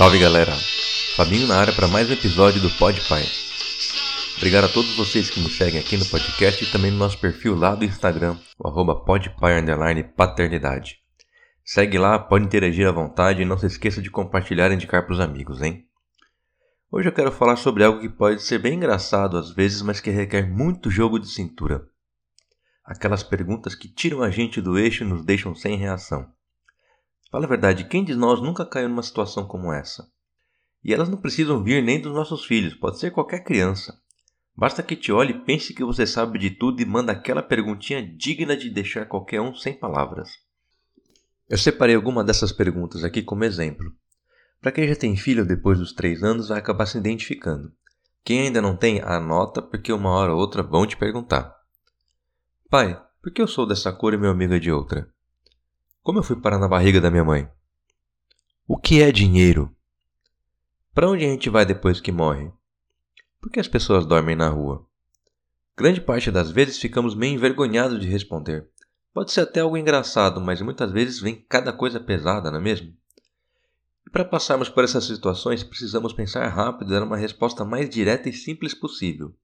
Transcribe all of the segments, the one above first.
Salve galera! Fabinho na área para mais um episódio do Pod Pai. Obrigado a todos vocês que me seguem aqui no podcast e também no nosso perfil lá do Instagram, o arroba Paternidade. Segue lá, pode interagir à vontade e não se esqueça de compartilhar e indicar para os amigos, hein? Hoje eu quero falar sobre algo que pode ser bem engraçado às vezes, mas que requer muito jogo de cintura. Aquelas perguntas que tiram a gente do eixo e nos deixam sem reação. Fala a verdade, quem de nós nunca caiu numa situação como essa? E elas não precisam vir nem dos nossos filhos, pode ser qualquer criança. Basta que te olhe pense que você sabe de tudo e manda aquela perguntinha digna de deixar qualquer um sem palavras. Eu separei alguma dessas perguntas aqui como exemplo. Para quem já tem filho depois dos 3 anos, vai acabar se identificando. Quem ainda não tem, anota porque uma hora ou outra vão te perguntar. Pai, por que eu sou dessa cor e meu amigo é de outra? Como eu fui parar na barriga da minha mãe? O que é dinheiro? Para onde a gente vai depois que morre? Por que as pessoas dormem na rua? Grande parte das vezes ficamos meio envergonhados de responder. Pode ser até algo engraçado, mas muitas vezes vem cada coisa pesada, não é mesmo? E para passarmos por essas situações, precisamos pensar rápido e dar uma resposta mais direta e simples possível.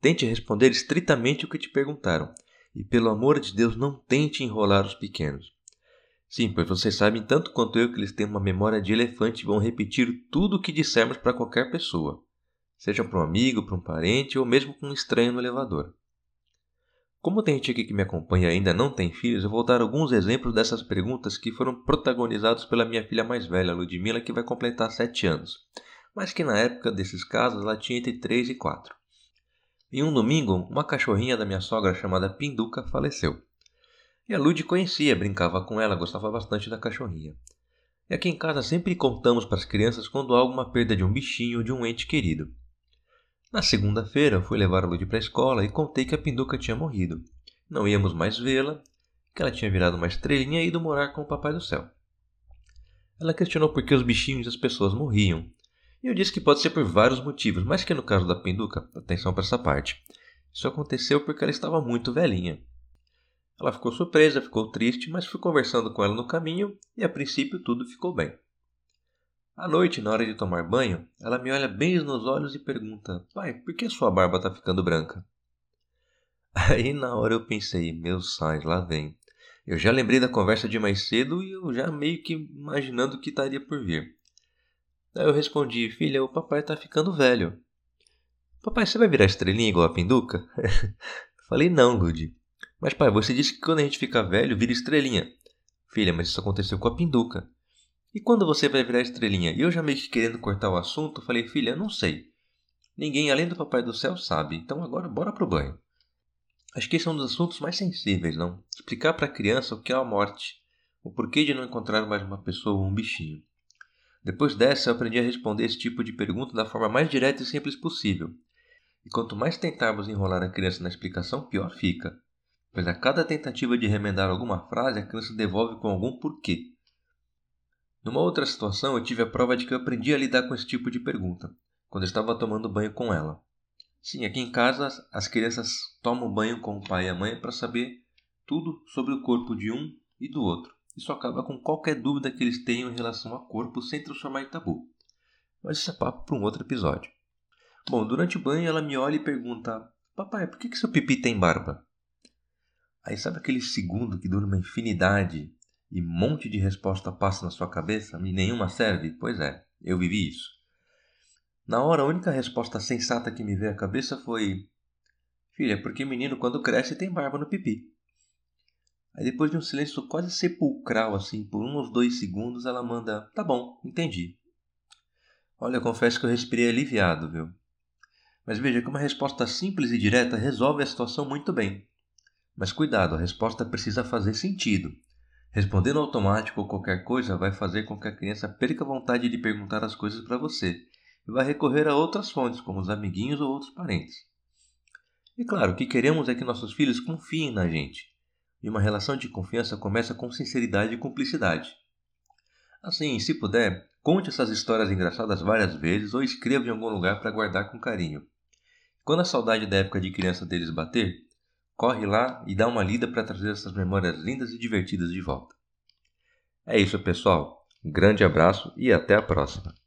Tente responder estritamente o que te perguntaram, e pelo amor de Deus, não tente enrolar os pequenos. Sim, pois vocês sabem tanto quanto eu que eles têm uma memória de elefante e vão repetir tudo o que dissermos para qualquer pessoa, seja para um amigo, para um parente ou mesmo para um estranho no elevador. Como tem gente aqui que me acompanha e ainda não tem filhos, eu vou dar alguns exemplos dessas perguntas que foram protagonizados pela minha filha mais velha, Ludmila, que vai completar 7 anos, mas que na época desses casos ela tinha entre 3 e 4. Em um domingo, uma cachorrinha da minha sogra chamada Pinduca faleceu. E a Lud conhecia, brincava com ela, gostava bastante da cachorrinha. E aqui em casa sempre contamos para as crianças quando há alguma perda de um bichinho ou de um ente querido. Na segunda-feira, fui levar a Lud para a escola e contei que a Pinduca tinha morrido. Não íamos mais vê-la, que ela tinha virado uma estrelinha e ido morar com o Papai do Céu. Ela questionou por que os bichinhos e as pessoas morriam. E eu disse que pode ser por vários motivos, mas que no caso da Pinduca, atenção para essa parte, isso aconteceu porque ela estava muito velhinha. Ela ficou surpresa, ficou triste, mas fui conversando com ela no caminho e a princípio tudo ficou bem. À noite, na hora de tomar banho, ela me olha bem nos olhos e pergunta: Pai, por que sua barba está ficando branca? Aí na hora eu pensei: Meu sais, lá vem. Eu já lembrei da conversa de mais cedo e eu já meio que imaginando o que estaria por vir. Aí eu respondi: Filha, o papai está ficando velho. Papai, você vai virar estrelinha igual a pinduca? Falei: Não, Ludi. Mas pai, você disse que quando a gente fica velho, vira estrelinha. Filha, mas isso aconteceu com a pinduca. E quando você vai virar estrelinha? E eu já meio que querendo cortar o assunto, falei, filha, não sei. Ninguém além do Papai do Céu sabe, então agora bora pro banho. Acho que esse é um dos assuntos mais sensíveis, não? Explicar para a criança o que é a morte, o porquê de não encontrar mais uma pessoa ou um bichinho. Depois dessa, eu aprendi a responder esse tipo de pergunta da forma mais direta e simples possível. E quanto mais tentarmos enrolar a criança na explicação, pior fica pois a cada tentativa de remendar alguma frase a criança devolve com algum porquê. Numa outra situação, eu tive a prova de que eu aprendi a lidar com esse tipo de pergunta, quando eu estava tomando banho com ela. Sim, aqui em casa as crianças tomam banho com o pai e a mãe para saber tudo sobre o corpo de um e do outro. Isso acaba com qualquer dúvida que eles tenham em relação ao corpo sem transformar em tabu. Mas isso é papo para um outro episódio. Bom, durante o banho ela me olha e pergunta: Papai, por que, que seu pipi tem barba? Aí sabe aquele segundo que dura uma infinidade e um monte de resposta passa na sua cabeça e nenhuma serve? Pois é, eu vivi isso. Na hora, a única resposta sensata que me veio à cabeça foi: Filha, porque menino quando cresce tem barba no pipi. Aí depois de um silêncio quase sepulcral, assim, por uns dois segundos, ela manda: Tá bom, entendi. Olha, eu confesso que eu respirei aliviado, viu? Mas veja que uma resposta simples e direta resolve a situação muito bem. Mas cuidado, a resposta precisa fazer sentido. Respondendo automático ou qualquer coisa vai fazer com que a criança perca a vontade de perguntar as coisas para você e vai recorrer a outras fontes, como os amiguinhos ou outros parentes. E claro, o que queremos é que nossos filhos confiem na gente. E uma relação de confiança começa com sinceridade e cumplicidade. Assim, se puder, conte essas histórias engraçadas várias vezes ou escreva em algum lugar para guardar com carinho. Quando a saudade da época de criança deles bater, Corre lá e dá uma lida para trazer essas memórias lindas e divertidas de volta. É isso, pessoal. grande abraço e até a próxima.